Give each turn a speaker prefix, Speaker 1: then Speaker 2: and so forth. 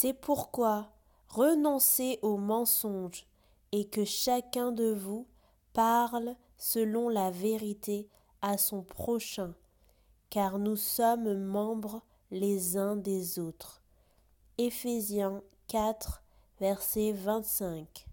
Speaker 1: C'est pourquoi renoncez au mensonge et que chacun de vous parle selon la vérité à son prochain, car nous sommes membres les uns des autres. Éphésiens 4, verset 25.